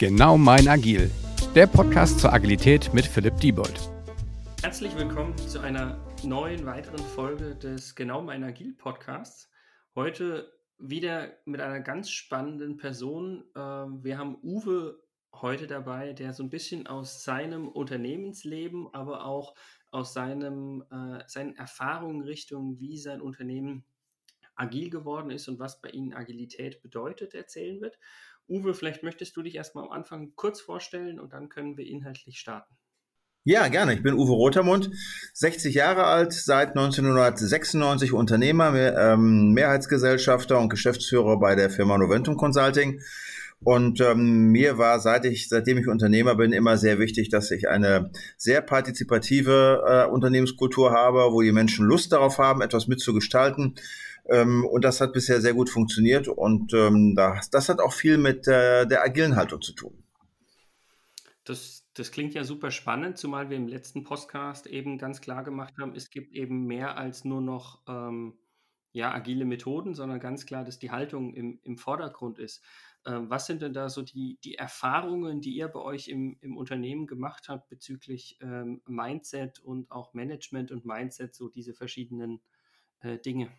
Genau mein Agil, der Podcast zur Agilität mit Philipp Diebold. Herzlich willkommen zu einer neuen weiteren Folge des Genau mein Agil Podcasts. Heute wieder mit einer ganz spannenden Person. Ähm, wir haben Uwe heute dabei, der so ein bisschen aus seinem Unternehmensleben, aber auch aus seinem, äh, seinen Erfahrungen Richtung, wie sein Unternehmen agil geworden ist und was bei Ihnen Agilität bedeutet, erzählen wird. Uwe, vielleicht möchtest du dich erstmal am Anfang kurz vorstellen und dann können wir inhaltlich starten. Ja, gerne. Ich bin Uwe Rotermund, 60 Jahre alt, seit 1996 Unternehmer, ähm, Mehrheitsgesellschafter und Geschäftsführer bei der Firma Noventum Consulting. Und ähm, mir war, seit ich, seitdem ich Unternehmer bin, immer sehr wichtig, dass ich eine sehr partizipative äh, Unternehmenskultur habe, wo die Menschen Lust darauf haben, etwas mitzugestalten ähm, und das hat bisher sehr gut funktioniert und ähm, das, das hat auch viel mit äh, der agilen Haltung zu tun. Das, das klingt ja super spannend, zumal wir im letzten Podcast eben ganz klar gemacht haben, es gibt eben mehr als nur noch ähm, ja, agile Methoden, sondern ganz klar, dass die Haltung im, im Vordergrund ist. Ähm, was sind denn da so die, die Erfahrungen, die ihr bei euch im, im Unternehmen gemacht habt bezüglich ähm, Mindset und auch Management und Mindset, so diese verschiedenen äh, Dinge?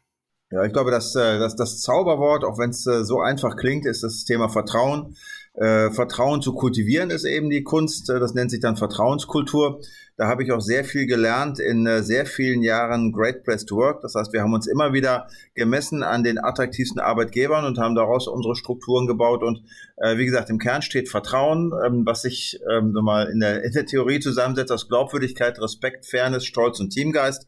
Ja, ich glaube, dass, äh, dass das Zauberwort, auch wenn es äh, so einfach klingt, ist das Thema Vertrauen. Äh, Vertrauen zu kultivieren ist eben die Kunst. Äh, das nennt sich dann Vertrauenskultur. Da habe ich auch sehr viel gelernt in äh, sehr vielen Jahren Great Place to Work. Das heißt, wir haben uns immer wieder gemessen an den attraktivsten Arbeitgebern und haben daraus unsere Strukturen gebaut. Und äh, wie gesagt, im Kern steht Vertrauen, ähm, was sich ähm, mal in der, in der Theorie zusammensetzt aus Glaubwürdigkeit, Respekt, Fairness, Stolz und Teamgeist.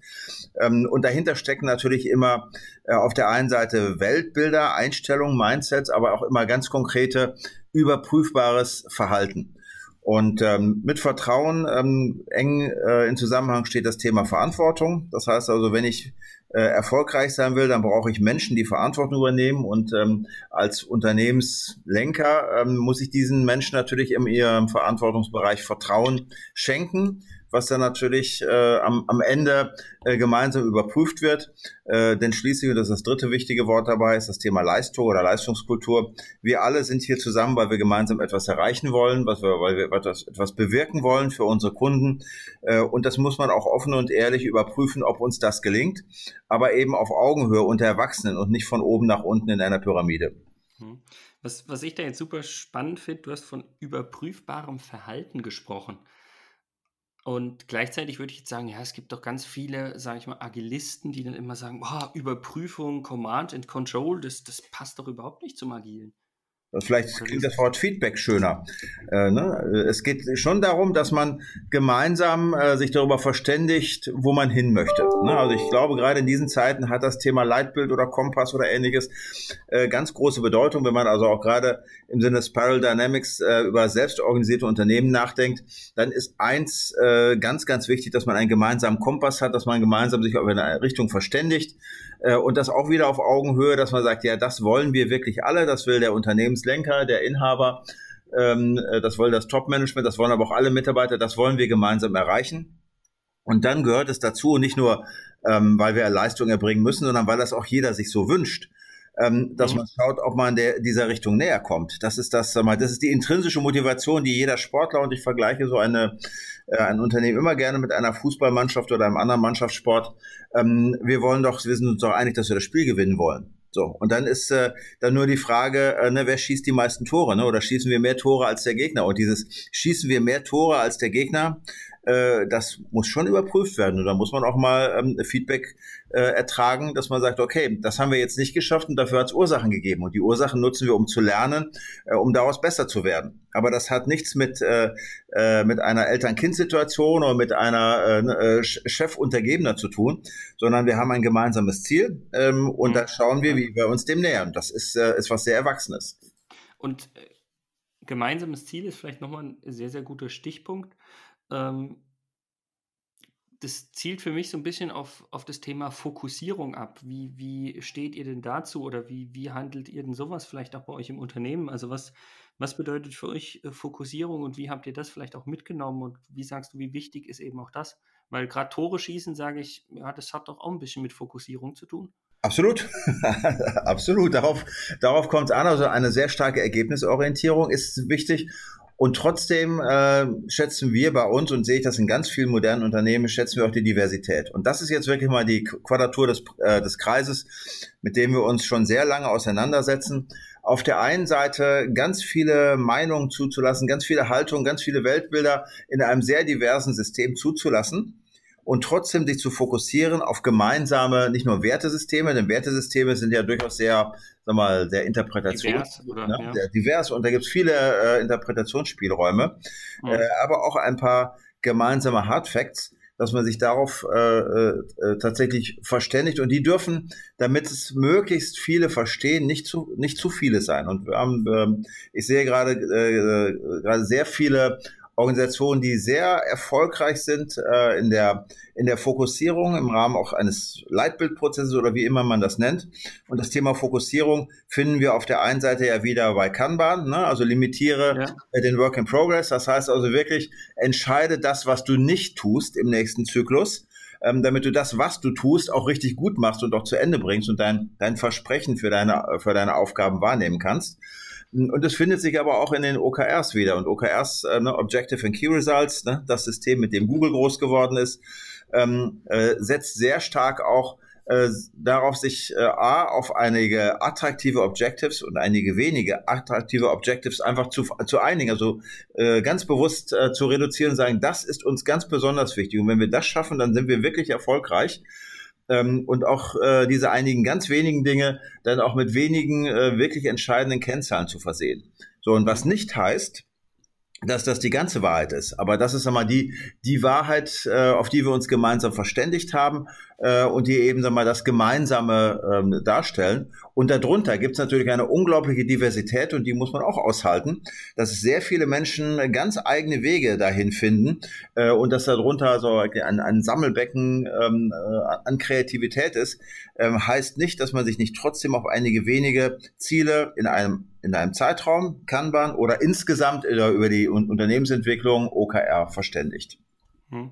Ähm, und dahinter stecken natürlich immer äh, auf der einen Seite Weltbilder, Einstellungen, Mindsets, aber auch immer ganz konkrete, überprüfbares Verhalten. Und ähm, mit Vertrauen ähm, eng äh, in Zusammenhang steht das Thema Verantwortung. Das heißt also, wenn ich äh, erfolgreich sein will, dann brauche ich Menschen, die Verantwortung übernehmen. Und ähm, als Unternehmenslenker ähm, muss ich diesen Menschen natürlich in ihrem Verantwortungsbereich Vertrauen schenken was dann natürlich äh, am, am Ende äh, gemeinsam überprüft wird. Äh, denn schließlich, und das ist das dritte wichtige Wort dabei, ist das Thema Leistung oder Leistungskultur. Wir alle sind hier zusammen, weil wir gemeinsam etwas erreichen wollen, was wir, weil wir etwas, etwas bewirken wollen für unsere Kunden. Äh, und das muss man auch offen und ehrlich überprüfen, ob uns das gelingt. Aber eben auf Augenhöhe unter Erwachsenen und nicht von oben nach unten in einer Pyramide. Hm. Was, was ich da jetzt super spannend finde, du hast von überprüfbarem Verhalten gesprochen. Und gleichzeitig würde ich jetzt sagen, ja, es gibt doch ganz viele, sage ich mal, Agilisten, die dann immer sagen, oh, Überprüfung, Command and Control, das, das passt doch überhaupt nicht zum Agilen. Vielleicht klingt das Wort Feedback schöner. Äh, ne? Es geht schon darum, dass man gemeinsam äh, sich darüber verständigt, wo man hin möchte. Ne? Also ich glaube, gerade in diesen Zeiten hat das Thema Leitbild oder Kompass oder ähnliches äh, ganz große Bedeutung, wenn man also auch gerade im Sinne Spiral Dynamics äh, über selbstorganisierte Unternehmen nachdenkt, dann ist eins äh, ganz, ganz wichtig, dass man einen gemeinsamen Kompass hat, dass man gemeinsam sich auf eine Richtung verständigt äh, und das auch wieder auf Augenhöhe, dass man sagt, ja, das wollen wir wirklich alle, das will der Unternehmenslenker, der Inhaber, ähm, äh, das will das Top-Management, das wollen aber auch alle Mitarbeiter, das wollen wir gemeinsam erreichen. Und dann gehört es dazu, nicht nur, ähm, weil wir Leistung erbringen müssen, sondern weil das auch jeder sich so wünscht ähm, dass mhm. man schaut, ob man der, dieser Richtung näher kommt. Das ist das, das ist die intrinsische Motivation, die jeder Sportler und ich vergleiche so eine äh, ein Unternehmen immer gerne mit einer Fußballmannschaft oder einem anderen Mannschaftssport. Ähm, wir wollen doch, wir sind uns doch einig, dass wir das Spiel gewinnen wollen. So, und dann ist äh, dann nur die Frage, äh, ne, wer schießt die meisten Tore, ne? Oder schießen wir mehr Tore als der Gegner? Und dieses schießen wir mehr Tore als der Gegner, äh, das muss schon überprüft werden. Und da muss man auch mal ähm, Feedback äh, ertragen, dass man sagt, okay, das haben wir jetzt nicht geschafft und dafür hat es Ursachen gegeben. Und die Ursachen nutzen wir, um zu lernen, äh, um daraus besser zu werden. Aber das hat nichts mit, äh, äh, mit einer Eltern-Kind-Situation oder mit einer äh, ne, äh, Chef-Untergebener zu tun, sondern wir haben ein gemeinsames Ziel ähm, und mhm. da schauen wir, wie wir uns dem nähern. Das ist, äh, ist was sehr Erwachsenes. Und gemeinsames Ziel ist vielleicht nochmal ein sehr, sehr guter Stichpunkt. Ähm, das zielt für mich so ein bisschen auf, auf das Thema Fokussierung ab. Wie, wie steht ihr denn dazu oder wie, wie handelt ihr denn sowas vielleicht auch bei euch im Unternehmen? Also was, was bedeutet für euch äh, Fokussierung und wie habt ihr das vielleicht auch mitgenommen und wie sagst du, wie wichtig ist eben auch das? Weil gerade Tore schießen, sage ich, ja, das hat doch auch ein bisschen mit Fokussierung zu tun. Absolut, absolut. Darauf, darauf kommt es an. Also eine sehr starke Ergebnisorientierung ist wichtig Und trotzdem äh, schätzen wir bei uns und sehe ich das in ganz vielen modernen Unternehmen, schätzen wir auch die Diversität. Und das ist jetzt wirklich mal die Quadratur des, äh, des Kreises, mit dem wir uns schon sehr lange auseinandersetzen. Auf der einen Seite ganz viele Meinungen zuzulassen, ganz viele Haltungen, ganz viele Weltbilder in einem sehr diversen System zuzulassen und trotzdem sich zu fokussieren auf gemeinsame, nicht nur Wertesysteme, denn Wertesysteme sind ja durchaus sehr, sag mal, sehr interpretations, divers, oder, ne, ja. sehr divers und da gibt es viele äh, Interpretationsspielräume, mhm. äh, aber auch ein paar gemeinsame Hard Facts, dass man sich darauf äh, äh, tatsächlich verständigt und die dürfen, damit es möglichst viele verstehen, nicht zu nicht zu viele sein. Und wir haben, äh, ich sehe gerade äh, äh, gerade sehr viele Organisationen, die sehr erfolgreich sind äh, in, der, in der Fokussierung im Rahmen auch eines Leitbildprozesses oder wie immer man das nennt. Und das Thema Fokussierung finden wir auf der einen Seite ja wieder bei Kanban, ne? also limitiere ja. Äh, den Work in Progress. Das heißt also wirklich, entscheide das, was du nicht tust im nächsten Zyklus ähm, damit du das, was du tust, auch richtig gut machst und auch zu Ende bringst und dein, dein Versprechen für deine, für deine Aufgaben wahrnehmen kannst. Und es findet sich aber auch in den OKRs wieder. Und OKRs, äh, ne, Objective and Key Results, ne, das System, mit dem Google groß geworden ist, ähm, äh, setzt sehr stark auch äh, darauf, sich äh, A, auf einige attraktive Objectives und einige wenige attraktive Objectives einfach zu, zu einigen, also äh, ganz bewusst äh, zu reduzieren und sagen, das ist uns ganz besonders wichtig. Und wenn wir das schaffen, dann sind wir wirklich erfolgreich ähm, und auch äh, diese einigen ganz wenigen Dinge dann auch mit wenigen äh, wirklich entscheidenden Kennzahlen zu versehen. So, und was nicht heißt, dass das die ganze Wahrheit ist. Aber das ist einmal die, die Wahrheit, äh, auf die wir uns gemeinsam verständigt haben äh, und die eben mal, das Gemeinsame ähm, darstellen. Und darunter gibt es natürlich eine unglaubliche Diversität und die muss man auch aushalten, dass sehr viele Menschen ganz eigene Wege dahin finden äh, und dass darunter so ein, ein Sammelbecken ähm, äh, an Kreativität ist, ähm, heißt nicht, dass man sich nicht trotzdem auf einige wenige Ziele in einem in einem Zeitraum, Kanban oder insgesamt über die Unternehmensentwicklung OKR verständigt. Hm.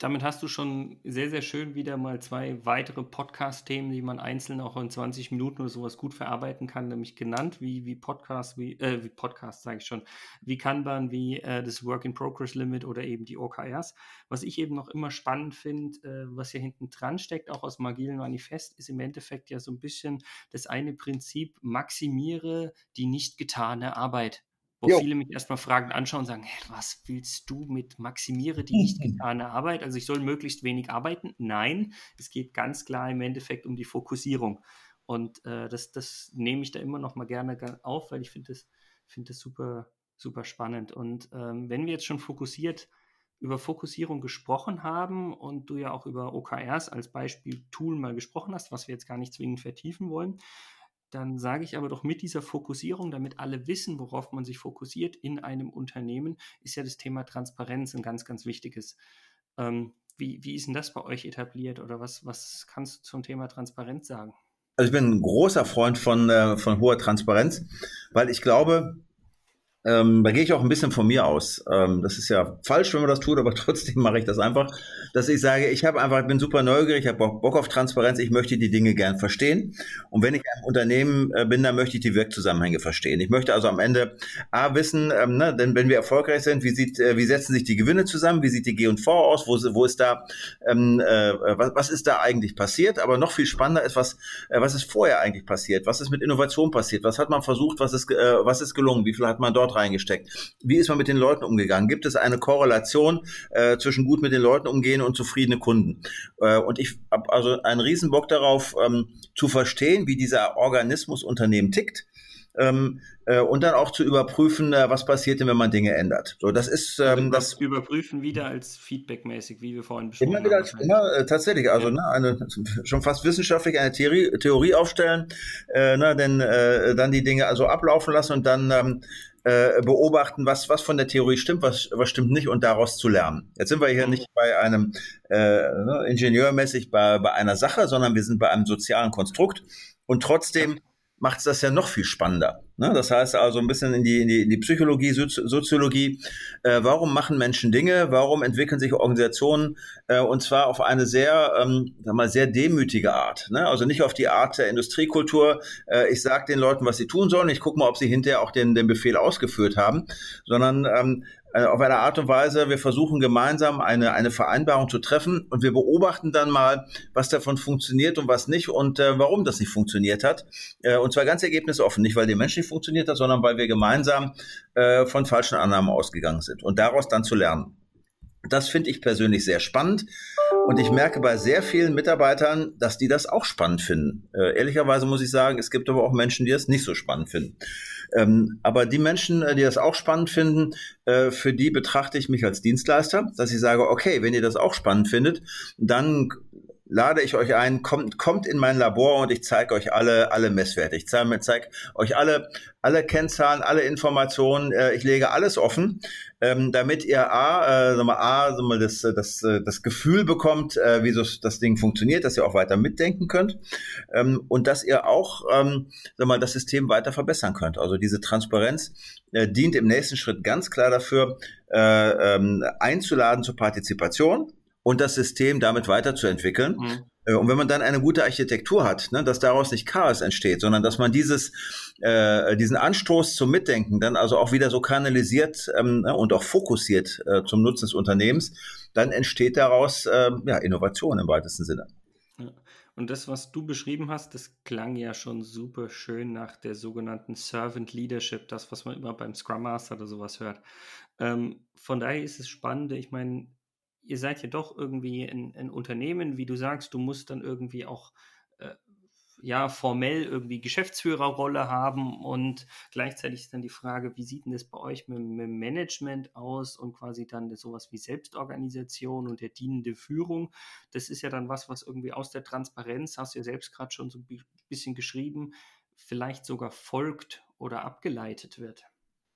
Damit hast du schon sehr, sehr schön wieder mal zwei weitere Podcast-Themen, die man einzeln auch in 20 Minuten oder sowas gut verarbeiten kann, nämlich genannt, wie, wie Podcast, wie, äh, wie Podcast sage ich schon, wie Kanban, wie äh, das Work-in-Progress-Limit oder eben die OKRs. Was ich eben noch immer spannend finde, äh, was hier hinten dran steckt, auch aus dem agilen Manifest, ist im Endeffekt ja so ein bisschen das eine Prinzip, maximiere die nicht getane Arbeit wo jo. viele mich erstmal fragend anschauen und sagen, hey, was willst du mit maximiere die nicht getane Arbeit? Also ich soll möglichst wenig arbeiten? Nein, es geht ganz klar im Endeffekt um die Fokussierung. Und äh, das, das nehme ich da immer noch mal gerne auf, weil ich finde das, find das super, super spannend. Und ähm, wenn wir jetzt schon fokussiert über Fokussierung gesprochen haben und du ja auch über OKRs als Beispiel Tool mal gesprochen hast, was wir jetzt gar nicht zwingend vertiefen wollen, dann sage ich aber doch mit dieser Fokussierung, damit alle wissen, worauf man sich fokussiert in einem Unternehmen, ist ja das Thema Transparenz ein ganz, ganz wichtiges. Ähm, wie, wie ist denn das bei euch etabliert oder was, was kannst du zum Thema Transparenz sagen? Also ich bin ein großer Freund von, äh, von hoher Transparenz, weil ich glaube, ähm, da gehe ich auch ein bisschen von mir aus. Ähm, das ist ja falsch, wenn man das tut, aber trotzdem mache ich das einfach, dass ich sage, ich habe einfach, ich bin super neugierig, ich habe Bock auf Transparenz, ich möchte die Dinge gern verstehen. Und wenn ich ein Unternehmen äh, bin, dann möchte ich die Wirkzusammenhänge verstehen. Ich möchte also am Ende A wissen, ähm, ne, denn wenn wir erfolgreich sind, wie sieht, äh, wie setzen sich die Gewinne zusammen, wie sieht die G&V aus, wo, wo ist da, ähm, äh, was, was ist da eigentlich passiert? Aber noch viel spannender ist, was, äh, was ist vorher eigentlich passiert? Was ist mit Innovation passiert? Was hat man versucht? Was ist, äh, was ist gelungen? Wie viel hat man dort dort reingesteckt. Wie ist man mit den Leuten umgegangen? Gibt es eine Korrelation äh, zwischen gut mit den Leuten umgehen und zufriedene Kunden? Äh, und ich habe also einen Riesenbock darauf, ähm, zu verstehen, wie dieser Organismus Unternehmen tickt. Ähm, äh, und dann auch zu überprüfen, äh, was passiert denn, wenn man Dinge ändert. So, das ist ähm, also das überprüfen wieder als feedbackmäßig, wie wir vorhin besprochen immer wieder haben. Als, immer äh, tatsächlich, also ja. ne, eine schon fast wissenschaftlich eine Theorie, Theorie aufstellen, äh, ne, denn äh, dann die Dinge also ablaufen lassen und dann ähm, äh, beobachten, was, was von der Theorie stimmt, was, was stimmt nicht und daraus zu lernen. Jetzt sind wir hier nicht bei einem äh, ne, Ingenieurmäßig bei, bei einer Sache, sondern wir sind bei einem sozialen Konstrukt und trotzdem macht es das ja noch viel spannender. Ne? Das heißt also ein bisschen in die, in die, in die Psychologie, Soziologie. Äh, warum machen Menschen Dinge? Warum entwickeln sich Organisationen? Äh, und zwar auf eine sehr, ähm, sag mal, sehr demütige Art. Ne? Also nicht auf die Art der Industriekultur. Äh, ich sage den Leuten, was sie tun sollen. Ich gucke mal, ob sie hinterher auch den, den Befehl ausgeführt haben, sondern ähm, äh, auf eine Art und Weise, wir versuchen gemeinsam eine, eine Vereinbarung zu treffen und wir beobachten dann mal, was davon funktioniert und was nicht und äh, warum das nicht funktioniert hat. Äh, und zwar ganz ergebnisoffen, nicht weil der Mensch nicht funktioniert hat, sondern weil wir gemeinsam äh, von falschen Annahmen ausgegangen sind und daraus dann zu lernen. Das finde ich persönlich sehr spannend. Und ich merke bei sehr vielen Mitarbeitern, dass die das auch spannend finden. Äh, ehrlicherweise muss ich sagen, es gibt aber auch Menschen, die das nicht so spannend finden. Ähm, aber die Menschen, äh, die das auch spannend finden, äh, für die betrachte ich mich als Dienstleister, dass ich sage, okay, wenn ihr das auch spannend findet, dann lade ich euch ein, kommt, kommt in mein Labor und ich zeige euch alle, alle Messwerte. Ich zeige zeig euch alle, alle Kennzahlen, alle Informationen. Äh, ich lege alles offen, ähm, damit ihr A, äh, sag mal, A sag mal, das, das, das Gefühl bekommt, äh, wie so das Ding funktioniert, dass ihr auch weiter mitdenken könnt ähm, und dass ihr auch ähm, sag mal, das System weiter verbessern könnt. Also diese Transparenz äh, dient im nächsten Schritt ganz klar dafür, äh, ähm, einzuladen zur Partizipation und das System damit weiterzuentwickeln. Mhm. Äh, und wenn man dann eine gute Architektur hat, ne, dass daraus nicht Chaos entsteht, sondern dass man dieses, äh, diesen Anstoß zum Mitdenken dann also auch wieder so kanalisiert ähm, ne, und auch fokussiert äh, zum Nutzen des Unternehmens, dann entsteht daraus äh, ja, Innovation im weitesten Sinne. Und das, was du beschrieben hast, das klang ja schon super schön nach der sogenannten Servant Leadership, das, was man immer beim Scrum Master oder sowas hört. Ähm, von daher ist es spannend. Ich meine, ihr seid ja doch irgendwie ein, Unternehmen, wie du sagst, du musst dann irgendwie auch äh, ja formell irgendwie Geschäftsführerrolle haben und gleichzeitig ist dann die Frage, wie sieht denn das bei euch mit, mit Management aus und quasi dann sowas wie Selbstorganisation und der dienende Führung. Das ist ja dann was, was irgendwie aus der Transparenz, hast du ja selbst gerade schon so ein bisschen geschrieben, vielleicht sogar folgt oder abgeleitet wird.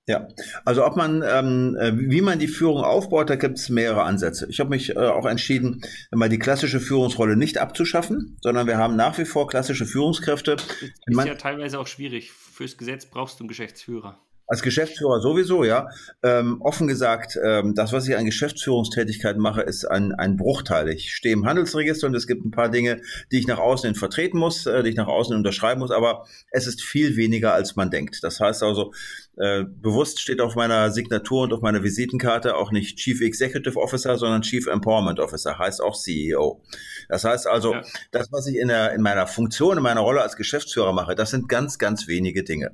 Ja, also ob man, ähm, äh, wie man die Führung aufbaut, da gibt es mehrere Ansätze. Ich habe mich äh, auch entschieden, mal die klassische Führungsrolle nicht abzuschaffen, sondern wir haben nach wie vor klassische Führungskräfte. Das ist ja teilweise auch schwierig. Fürs Gesetz brauchst du einen Geschäftsführer. Als Geschäftsführer sowieso, ja. Ähm, offen gesagt, ähm, das, was ich an Geschäftsführungstätigkeit mache, ist ein, ein Bruchteil. Ich stehe im Handelsregister und es gibt ein paar Dinge, die ich nach außen hin vertreten muss, äh, die ich nach außen unterschreiben muss, aber es ist viel weniger, als man denkt. Das heißt also, äh, bewusst steht auf meiner Signatur und auf meiner Visitenkarte auch nicht Chief Executive Officer, sondern Chief Empowerment Officer, heißt auch CEO. Das heißt also, ja. das, was ich in, der, in meiner Funktion, in meiner Rolle als Geschäftsführer mache, das sind ganz, ganz wenige Dinge.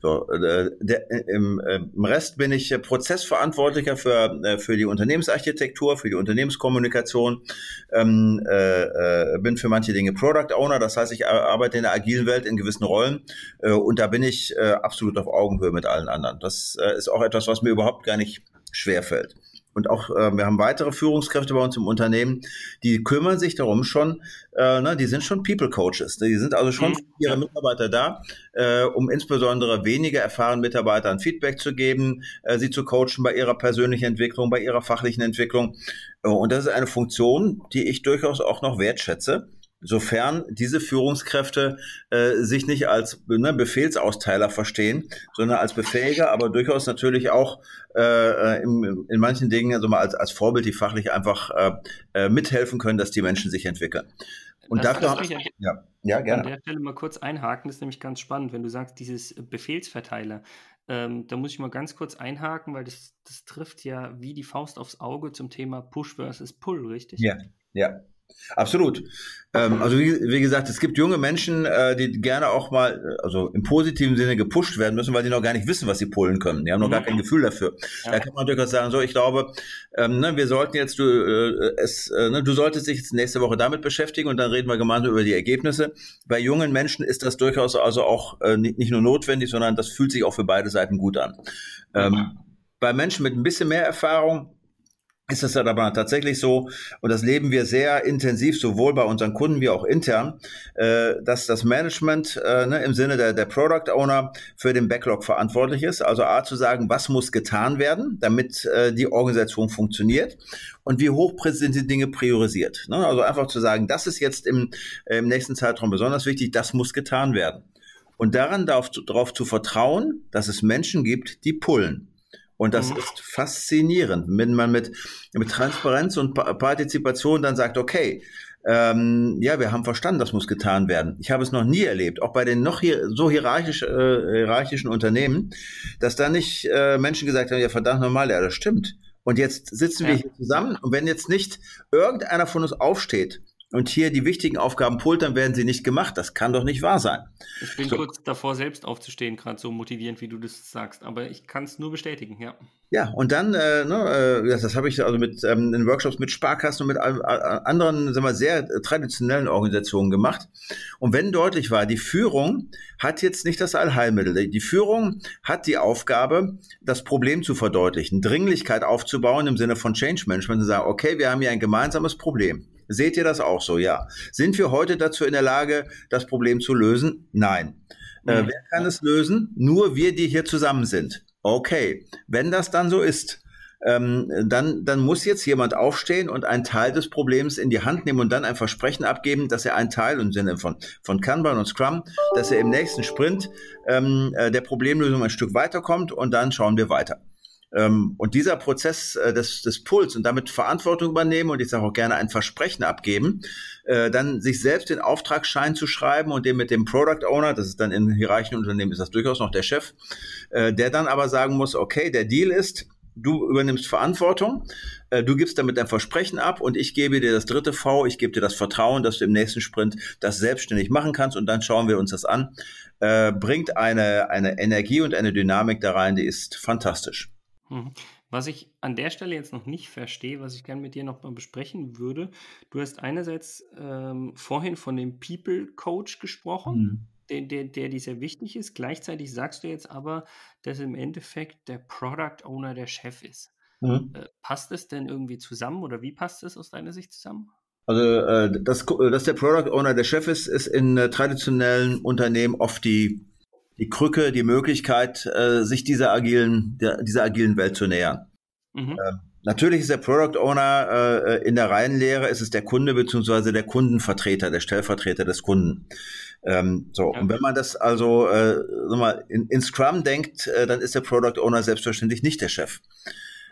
So, äh, der, im, äh, im, Rest bin ich Prozessverantwortlicher für, äh, für die Unternehmensarchitektur, für die Unternehmenskommunikation, ähm, äh, äh, bin für manche Dinge Product Owner, das heißt, ich arbeite in der agilen Welt in gewissen Rollen äh, und da bin ich äh, absolut auf Augenhöhe mit allen anderen. Das äh, ist auch etwas, was mir überhaupt gar nicht schwerfällt. Und auch äh, wir haben weitere Führungskräfte bei uns im Unternehmen, die kümmern sich darum schon, äh, ne, die sind schon People Coaches. Die sind also schon für ihre Mitarbeiter da, äh, um insbesondere weniger erfahrenen Mitarbeitern Feedback zu geben, äh, sie zu coachen bei ihrer persönlichen Entwicklung, bei ihrer fachlichen Entwicklung. Äh, und das ist eine Funktion, die ich durchaus auch noch wertschätze sofern diese Führungskräfte äh, sich nicht als ne, Befehlsausteiler verstehen, sondern als Befähiger, aber durchaus natürlich auch äh, äh in, in manchen Dingen also mal als, als Vorbild, die fachlich einfach äh, äh, mithelfen können, dass die Menschen sich entwickeln. Und das dafür, ich ja, ja, gerne. An der Stelle mal kurz einhaken, das ist nämlich ganz spannend, wenn du sagst, dieses Befehlsverteiler. Ähm, da muss ich mal ganz kurz einhaken, weil das, das trifft ja wie die Faust aufs Auge zum Thema Push versus Pull, richtig? Ja, ja. Absolut. Ähm, also wie, wie, gesagt, es gibt junge Menschen, äh, die gerne auch mal, also im positiven Sinne gepusht werden müssen, weil die noch gar nicht wissen, was sie pullen können. Die haben noch mhm. gar kein Gefühl dafür. Ja. Da kann man durchaus sagen, so, ich glaube, ähm, ne, wir sollten jetzt, du, äh, es, äh, ne, du solltest dich jetzt nächste Woche damit beschäftigen und dann reden wir gemeinsam über die Ergebnisse. Bei jungen Menschen ist das durchaus also auch äh, nicht, nicht, nur notwendig, sondern das fühlt sich auch für beide Seiten gut an. Ähm, mhm. Bei Menschen mit ein bisschen mehr Erfahrung, ist es dann aber tatsächlich so, und das leben wir sehr intensiv, sowohl bei unseren Kunden wie auch intern, äh, dass das Management äh, ne, im Sinne der, der Product Owner für den Backlog verantwortlich ist. Also A zu sagen, was muss getan werden, damit äh, die Organisation funktioniert und wie hoch sind die Dinge priorisiert. Ne? Also einfach zu sagen, das ist jetzt im, im nächsten Zeitraum besonders wichtig, das muss getan werden. und daran darauf zu vertrauen, dass es Menschen gibt, die pullen. Und das mhm. ist faszinierend, wenn man mit, mit Transparenz und Partizipation dann sagt, okay, ähm, ja, wir haben verstanden, das muss getan werden. Ich habe es noch nie erlebt, auch bei den noch hier so hierarchisch, äh, hierarchischen Unternehmen, dass da nicht äh, Menschen gesagt haben, ja verdammt normal, ja, das stimmt. Und jetzt sitzen ja. wir hier zusammen und wenn jetzt nicht irgendeiner von uns aufsteht und hier die wichtigen Aufgaben pult, dann werden sie nicht gemacht. Das kann doch nicht wahr sein. Ich bin so. kurz davor, selbst aufzustehen, gerade so motivierend, wie du das sagst. Aber ich kann es nur bestätigen, ja. Ja, und dann, äh, ne, äh, das, das habe ich also mit ähm, in Workshops mit Sparkassen und mit äh, anderen, sagen wir, sehr traditionellen Organisationen gemacht. Und wenn deutlich war, die Führung hat jetzt nicht das Allheilmittel. Die Führung hat die Aufgabe, das Problem zu verdeutlichen, Dringlichkeit aufzubauen im Sinne von Change Management und sagen, okay, wir haben hier ein gemeinsames Problem. Seht ihr das auch so? Ja. Sind wir heute dazu in der Lage, das Problem zu lösen? Nein. Äh, wer kann es lösen? Nur wir, die hier zusammen sind. Okay. Wenn das dann so ist, ähm, dann, dann muss jetzt jemand aufstehen und einen Teil des Problems in die Hand nehmen und dann ein Versprechen abgeben, dass er einen Teil im Sinne von, von Kanban und Scrum, dass er im nächsten Sprint ähm, äh, der Problemlösung ein Stück weiterkommt und dann schauen wir weiter. Ähm, und dieser Prozess äh, des, des Puls und damit Verantwortung übernehmen und ich sage auch gerne ein Versprechen abgeben, äh, dann sich selbst den Auftragsschein zu schreiben und den mit dem Product Owner, das ist dann in hierarchischen Unternehmen ist das durchaus noch der Chef, äh, der dann aber sagen muss, okay, der Deal ist, du übernimmst Verantwortung, du gibst damit ein Versprechen ab und ich gebe dir das dritte V, ich gebe dir das Vertrauen, dass du im nächsten Sprint das selbstständig machen kannst und dann schauen wir uns das an. Bringt eine, eine Energie und eine Dynamik da rein, die ist fantastisch. Mhm. Was ich an der Stelle jetzt noch nicht verstehe, was ich gerne mit dir noch mal besprechen würde, du hast einerseits ähm, vorhin von dem People Coach gesprochen, mhm. der, der, der dir sehr wichtig ist. Gleichzeitig sagst du jetzt aber, dass im Endeffekt der Product Owner der Chef ist. Mhm. Äh, passt es denn irgendwie zusammen oder wie passt es aus deiner Sicht zusammen? Also, äh, dass, dass der Product Owner der Chef ist, ist in äh, traditionellen Unternehmen oft die die Krücke, die Möglichkeit, äh, sich dieser agilen, der, dieser agilen Welt zu nähern. Mhm. Ähm, natürlich ist der Product Owner äh, in der Reihenlehre, ist es der Kunde beziehungsweise der Kundenvertreter, der Stellvertreter des Kunden. Ähm, so, ja. und wenn man das also äh, mal, in, in Scrum denkt, äh, dann ist der Product Owner selbstverständlich nicht der Chef.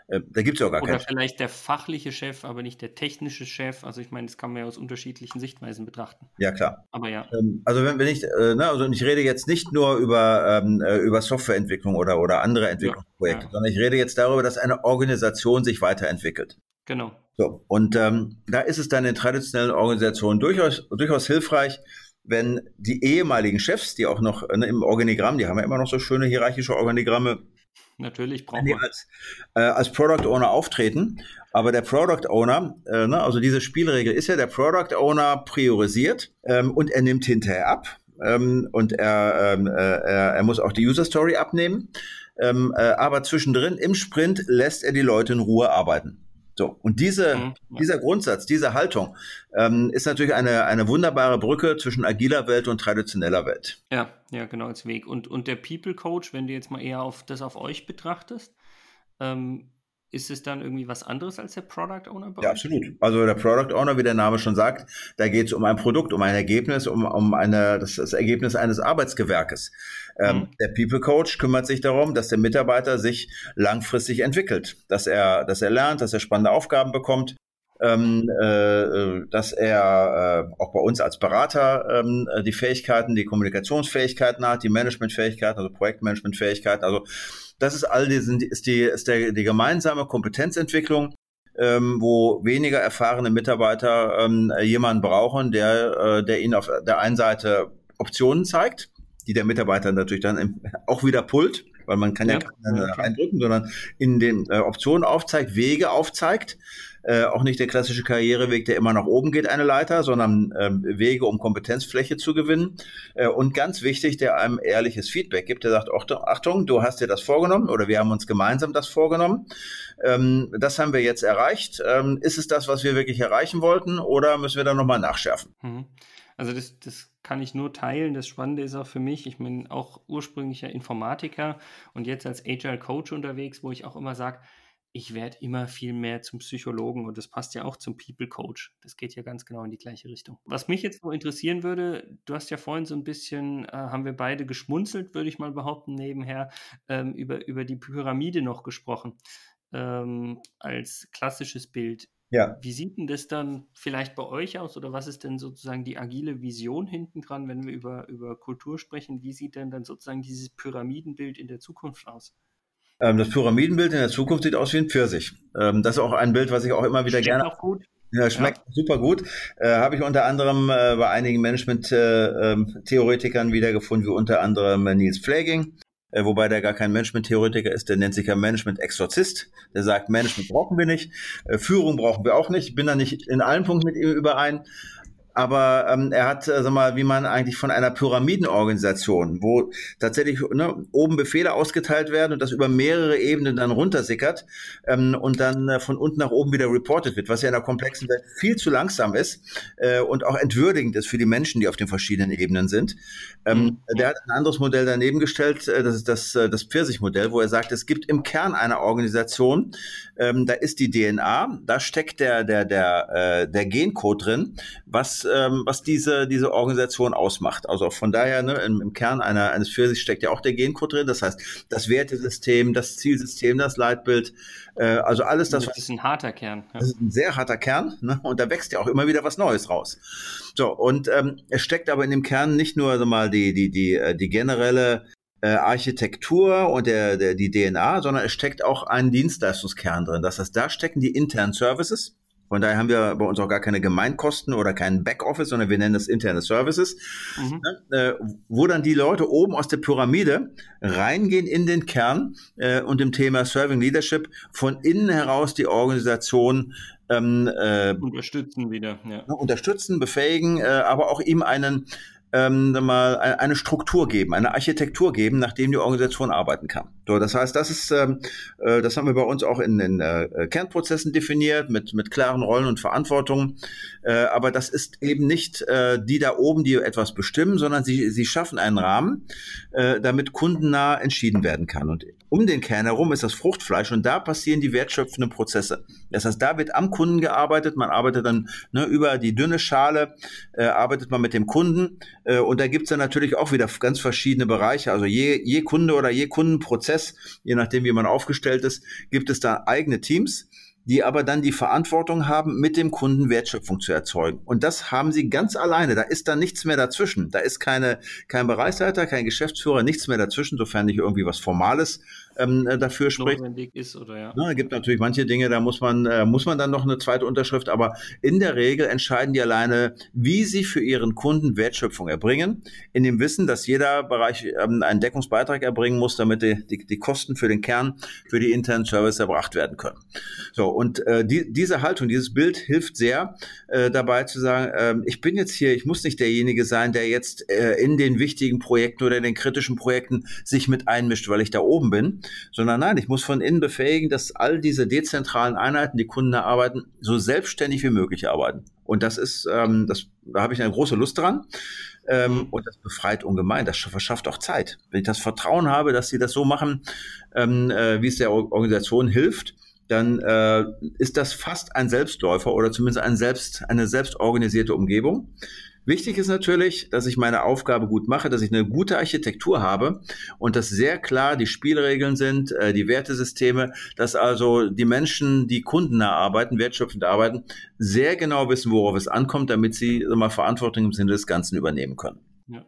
Äh, da gibt es ja auch gar Oder keinen. Oder vielleicht der fachliche Chef, aber nicht der technische Chef. Also ich meine, das kann man ja aus unterschiedlichen Sichtweisen betrachten. Ja, klar. Aber ja. Ähm, also wenn, wenn ich, äh, ne, also ich rede jetzt nicht nur über, ähm, äh, über Softwareentwicklung oder, oder andere Entwicklungsprojekte, ja, ja. sondern ich rede jetzt darüber, dass eine Organisation sich weiterentwickelt. Genau. So, und ähm, da ist es dann in traditionellen Organisationen durchaus, durchaus hilfreich, wenn die ehemaligen Chefs, die auch noch ne, im Organigramm, die haben ja immer noch so schöne hierarchische Organigramme, Natürlich brauchen wir. Als, äh, als Product Owner auftreten. Aber der Product Owner, äh, ne, also diese Spielregel ist ja, der Product Owner priorisiert ähm, und er nimmt hinterher ab. Ähm, und er, ähm, äh, er, er muss auch die User Story abnehmen. Ähm, äh, aber zwischendrin im Sprint lässt er die Leute in Ruhe arbeiten. So, und diese, mhm. dieser Grundsatz, diese Haltung ähm, ist natürlich eine, eine wunderbare Brücke zwischen agiler Welt und traditioneller Welt. Ja, ja, genau als Weg. Und, und der People Coach, wenn du jetzt mal eher auf das auf euch betrachtest, ähm, ist es dann irgendwie was anderes als der Product Owner? ja, absolut. Also der Product Owner, wie der Name schon sagt, da geht es um ein Produkt, um ein Ergebnis, um, um eine, das, das Ergebnis eines Arbeitsgewerkes. Ähm, mhm. Der People Coach kümmert sich darum, dass der Mitarbeiter sich langfristig entwickelt, dass er, dass er lernt, dass er spannende Aufgaben bekommt, ähm, äh, dass er äh, auch bei uns als Berater ähm, die Fähigkeiten, die Kommunikationsfähigkeiten hat, die Managementfähigkeiten, also Projektmanagementfähigkeiten, also das ist all die, ist die, ist der, die gemeinsame Kompetenzentwicklung, ähm, wo weniger erfahrene Mitarbeiter ähm, jemanden brauchen, der, äh, der ihnen auf der einen Seite Optionen zeigt, die der Mitarbeiter natürlich dann im, auch wieder pullt, weil man kann ja, ja. keine eindrücken, sondern in den äh, Optionen aufzeigt, Wege aufzeigt, äh, auch nicht der klassische Karriereweg, der immer nach oben geht, eine Leiter, sondern äh, Wege, um Kompetenzfläche zu gewinnen. Äh, und ganz wichtig, der einem ehrliches Feedback gibt, der sagt, Achtung, du hast dir das vorgenommen oder wir haben uns gemeinsam das vorgenommen. Ähm, das haben wir jetzt erreicht. Ähm, ist es das, was wir wirklich erreichen wollten oder müssen wir da nochmal nachschärfen? Mhm. Also das, das kann ich nur teilen. Das Spannende ist auch für mich, ich bin auch ursprünglicher Informatiker und jetzt als Agile Coach unterwegs, wo ich auch immer sage, ich werde immer viel mehr zum Psychologen und das passt ja auch zum People Coach. Das geht ja ganz genau in die gleiche Richtung. Was mich jetzt noch interessieren würde, du hast ja vorhin so ein bisschen, äh, haben wir beide geschmunzelt, würde ich mal behaupten, nebenher, ähm, über, über die Pyramide noch gesprochen, ähm, als klassisches Bild. Ja. Wie sieht denn das dann vielleicht bei euch aus oder was ist denn sozusagen die agile Vision hinten dran, wenn wir über, über Kultur sprechen? Wie sieht denn dann sozusagen dieses Pyramidenbild in der Zukunft aus? Ähm, das Pyramidenbild in der Zukunft sieht aus wie ein Pfirsich. Ähm, das ist auch ein Bild, was ich auch immer wieder schmeckt gerne. Auch gut. Ja, schmeckt ja. super gut. Äh, Habe ich unter anderem äh, bei einigen Management-Theoretikern äh, ähm, wiedergefunden, wie unter anderem Nils Flaging. Äh, wobei der gar kein Management-Theoretiker ist, der nennt sich ja Management-Exorzist. Der sagt, Management brauchen wir nicht, äh, Führung brauchen wir auch nicht. Ich bin da nicht in allen Punkten mit ihm überein aber ähm, er hat, äh, sag mal, wie man eigentlich von einer Pyramidenorganisation, wo tatsächlich ne, oben Befehle ausgeteilt werden und das über mehrere Ebenen dann runtersickert ähm, und dann äh, von unten nach oben wieder reported wird, was ja in einer komplexen Welt viel zu langsam ist äh, und auch entwürdigend ist für die Menschen, die auf den verschiedenen Ebenen sind. Ähm, mhm. Der hat ein anderes Modell daneben gestellt, äh, das ist das, äh, das Pfirsich-Modell, wo er sagt, es gibt im Kern einer Organisation, ähm, da ist die DNA, da steckt der, der, der, äh, der Gencode drin, was ähm, was diese, diese Organisation ausmacht. Also von daher, ne, im, im Kern einer, eines Pfirsich steckt ja auch der Gencode drin. Das heißt, das Wertesystem, das Zielsystem, das Leitbild, äh, also alles das. Das ist ein harter Kern. Ja. Das ist ein sehr harter Kern, ne? Und da wächst ja auch immer wieder was Neues raus. So, und ähm, es steckt aber in dem Kern nicht nur also mal die, die, die, äh, die generelle äh, Architektur und der, der, die DNA, sondern es steckt auch ein Dienstleistungskern drin. Das heißt, da stecken die internen Services, von daher haben wir bei uns auch gar keine Gemeinkosten oder keinen Backoffice, sondern wir nennen das interne Services, mhm. Ne, äh, wo dann die Leute oben aus der Pyramide reingehen in den Kern äh, und im Thema Serving Leadership von innen heraus die Organisation ähm, äh, unterstützen wieder, ja. Unterstützen, befähigen, äh, aber auch ihm einen ähm, mal eine Struktur geben, eine Architektur geben, nachdem die Organisation arbeiten kann. So, das heißt, das ist, ähm, äh, das haben wir bei uns auch in den äh, Kernprozessen definiert mit mit klaren Rollen und Verantwortungen. Äh, aber das ist eben nicht äh, die da oben, die etwas bestimmen, sondern sie sie schaffen einen Rahmen, äh, damit kundennah entschieden werden kann. Und um den Kern herum ist das Fruchtfleisch und da passieren die wertschöpfenden Prozesse. Das heißt, da wird am Kunden gearbeitet, man arbeitet dann ne, über die dünne Schale, äh, arbeitet man mit dem Kunden äh, und da gibt's dann natürlich auch wieder ganz verschiedene Bereiche. Also je, je Kunde oder je Kundenprozess, je nachdem wie man aufgestellt ist, gibt es da eigene Teams die aber dann die Verantwortung haben, mit dem Kunden Wertschöpfung zu erzeugen. Und das haben sie ganz alleine. Da ist dann nichts mehr dazwischen. Da ist keine, kein Bereichsleiter, kein Geschäftsführer, nichts mehr dazwischen, sofern nicht irgendwie was Formales ähm, äh, dafür spricht. Notwendig ist oder ja. Na, gibt natürlich manche Dinge, da muss man, äh, muss man dann noch eine zweite Unterschrift, aber in der Regel entscheiden die alleine, wie sie für ihren Kunden Wertschöpfung erbringen, in dem Wissen, dass jeder Bereich ähm, einen Deckungsbeitrag erbringen muss, damit die, die, die Kosten für den Kern, für die internen Service erbracht werden können. So, und äh, die, diese Haltung, dieses Bild hilft sehr äh, dabei zu sagen, äh, ich bin jetzt hier, ich muss nicht derjenige sein, der jetzt äh, in den wichtigen Projekten oder in den kritischen Projekten sich mit einmischt, weil ich da oben bin, sondern nein, ich muss von innen befähigen, dass all diese dezentralen Einheiten, die Kunden arbeiten, so selbstständig wie möglich arbeiten. Und das ist, ähm, das, da habe ich eine große Lust dran. Ähm, und das befreit ungemein. Das verschafft auch Zeit. Wenn ich das Vertrauen habe, dass sie das so machen, ähm, äh, wie es der Organisation hilft, dann äh, ist das fast ein Selbstläufer oder zumindest ein selbst, eine selbstorganisierte Umgebung. Wichtig ist natürlich, dass ich meine Aufgabe gut mache, dass ich eine gute Architektur habe und dass sehr klar die Spielregeln sind, äh, die Wertesysteme, dass also die Menschen, die kundennah arbeiten, wertschöpfend arbeiten, sehr genau wissen, worauf es ankommt, damit sie mal Verantwortung im Sinne des Ganzen übernehmen können. Ja.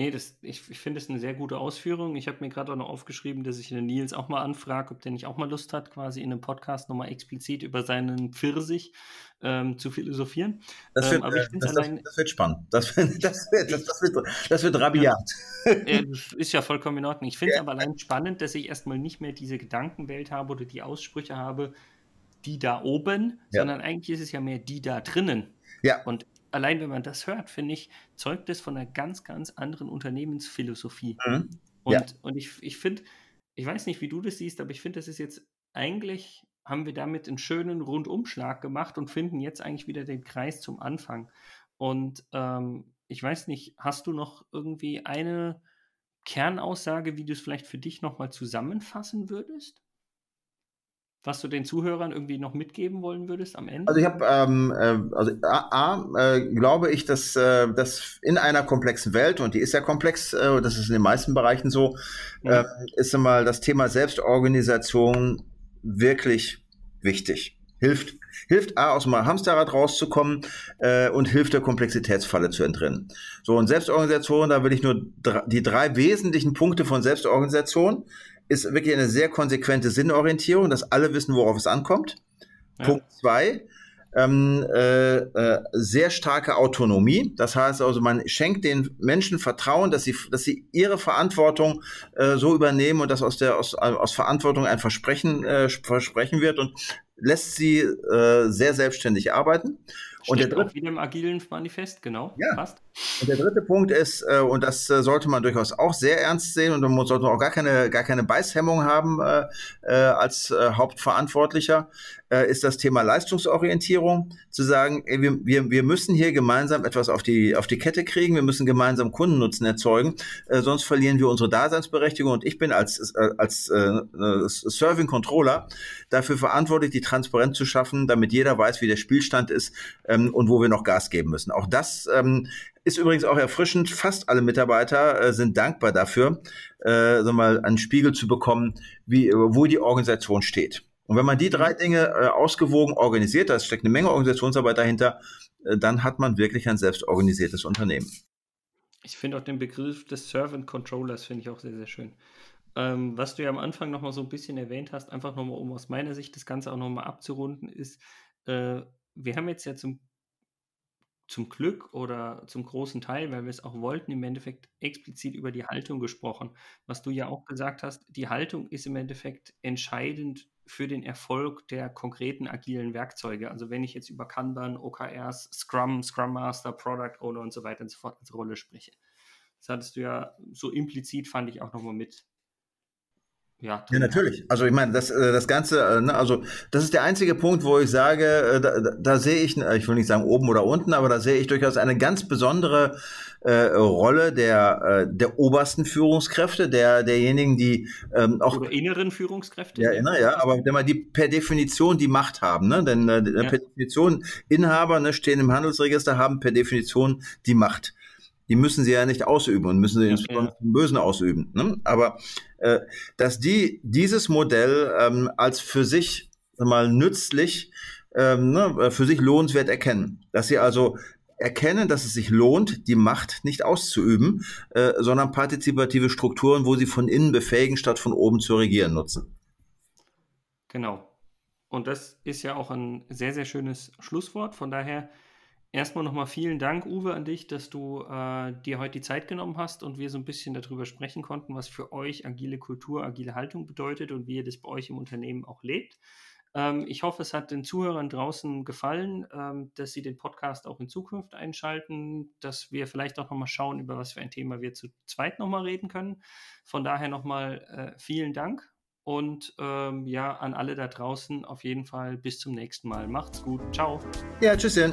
Nee, das, ich, ich finde es eine sehr gute Ausführung. Ich habe mir gerade auch noch aufgeschrieben, dass ich den Nils auch mal anfrage, ob der nicht auch mal Lust hat, quasi in einem Podcast nochmal explizit über seinen Pfirsich ähm, zu philosophieren. Das wird, ähm, äh, das, allein, das, wird spannend. Das, das, wird, das, wird, das wird rabiat. Ja, ist ja vollkommen in Ordnung. Ich finde es ja. aber allein spannend, dass ich erstmal nicht mehr diese Gedankenwelt habe oder die Aussprüche habe, die da oben, ja. sondern eigentlich ist es ja mehr die da drinnen. Ja. Und allein wenn man das hört, finde ich, zeugt es von einer ganz, ganz anderen Unternehmensphilosophie. Mhm. Und, ja. und ich, ich finde, ich weiß nicht, wie du das siehst, aber ich finde, das ist jetzt eigentlich, haben wir damit einen schönen Rundumschlag gemacht und finden jetzt eigentlich wieder den Kreis zum Anfang. Und ähm, ich weiß nicht, hast du noch irgendwie eine Kernaussage, wie du es vielleicht für dich nochmal zusammenfassen würdest? was du den Zuhörern irgendwie noch mitgeben wollen würdest am Ende? Also ich habe, ähm, äh, also A, A äh, glaube ich, dass, äh, dass in einer komplexen Welt, und die ist ja komplex, äh, das ist in den meisten Bereichen so, mhm. äh, ist einmal das Thema Selbstorganisation wirklich wichtig. Hilft, hilft A, aus dem Hamsterrad rauszukommen äh, und hilft der Komplexitätsfalle zu entrinnen. So, und Selbstorganisation, da will ich nur die drei wesentlichen Punkte von Selbstorganisation ist wirklich eine sehr konsequente Sinnorientierung, dass alle wissen, worauf es ankommt. Ja. Punkt zwei, ähm, äh, äh, sehr starke Autonomie. Das heißt also, man schenkt den Menschen Vertrauen, dass sie, dass sie ihre Verantwortung äh, so übernehmen und dass aus der aus, aus Verantwortung ein Versprechen äh, Versprechen wird und lässt sie äh, sehr selbstständig arbeiten. Steht und der dritte, auch wieder im agilen Manifest, genau. Ja. Passt. Und der dritte Punkt ist, äh, und das äh, sollte man durchaus auch sehr ernst sehen und man sollte auch gar keine, gar keine Beißhemmung haben äh, äh, als äh, Hauptverantwortlicher, äh, ist das Thema Leistungsorientierung. Zu sagen, ey, wir, wir, wir müssen hier gemeinsam etwas auf die, auf die Kette kriegen, wir müssen gemeinsam Kundennutzen erzeugen, äh, sonst verlieren wir unsere Daseinsberechtigung. Und ich bin als, äh, als äh, Serving Controller dafür verantwortlich, die Transparenz zu schaffen, damit jeder weiß, wie der Spielstand ist ähm, und wo wir noch Gas geben müssen. Auch das ähm, ist übrigens auch erfrischend. Fast alle Mitarbeiter äh, sind dankbar dafür, äh, so mal einen Spiegel zu bekommen, wie, äh, wo die Organisation steht. Und wenn man die drei Dinge äh, ausgewogen organisiert, da steckt eine Menge Organisationsarbeit dahinter, äh, dann hat man wirklich ein selbstorganisiertes Unternehmen. Ich finde auch den Begriff des Servant Controllers finde ich auch sehr, sehr schön. Ähm, was du ja am Anfang nochmal so ein bisschen erwähnt hast, einfach nochmal, um aus meiner Sicht das Ganze auch nochmal abzurunden, ist, äh, wir haben jetzt ja zum, zum Glück oder zum großen Teil, weil wir es auch wollten, im Endeffekt explizit über die Haltung gesprochen. Was du ja auch gesagt hast, die Haltung ist im Endeffekt entscheidend für den Erfolg der konkreten agilen Werkzeuge. Also wenn ich jetzt über Kanban, OKRs, Scrum, Scrum Master, Product Owner und so weiter und so fort als Rolle spreche. Das hattest du ja so implizit, fand ich auch nochmal mit ja, ja, natürlich. Also ich meine, das, äh, das Ganze, äh, ne, also das ist der einzige Punkt, wo ich sage, äh, da, da sehe ich, ich will nicht sagen oben oder unten, aber da sehe ich durchaus eine ganz besondere äh, Rolle der, der obersten Führungskräfte, der, derjenigen, die ähm, auch. Oder inneren Führungskräfte. Ja, inner, ja, aber wenn man die per Definition die Macht haben, ne? Denn äh, ja. per Definition Inhaber ne, stehen im Handelsregister, haben per Definition die Macht die müssen sie ja nicht ausüben und müssen sie ja, insbesondere ja. Bösen ausüben. Ne? Aber äh, dass die dieses Modell ähm, als für sich mal nützlich, ähm, ne, für sich lohnenswert erkennen. Dass sie also erkennen, dass es sich lohnt, die Macht nicht auszuüben, äh, sondern partizipative Strukturen, wo sie von innen befähigen, statt von oben zu regieren, nutzen. Genau. Und das ist ja auch ein sehr, sehr schönes Schlusswort. Von daher Erstmal nochmal vielen Dank, Uwe, an dich, dass du äh, dir heute die Zeit genommen hast und wir so ein bisschen darüber sprechen konnten, was für euch agile Kultur, agile Haltung bedeutet und wie ihr das bei euch im Unternehmen auch lebt. Ähm, ich hoffe, es hat den Zuhörern draußen gefallen, ähm, dass sie den Podcast auch in Zukunft einschalten, dass wir vielleicht auch nochmal schauen, über was für ein Thema wir zu zweit nochmal reden können. Von daher nochmal äh, vielen Dank und ähm, ja, an alle da draußen auf jeden Fall bis zum nächsten Mal. Macht's gut. Ciao. Ja, tschüsschen.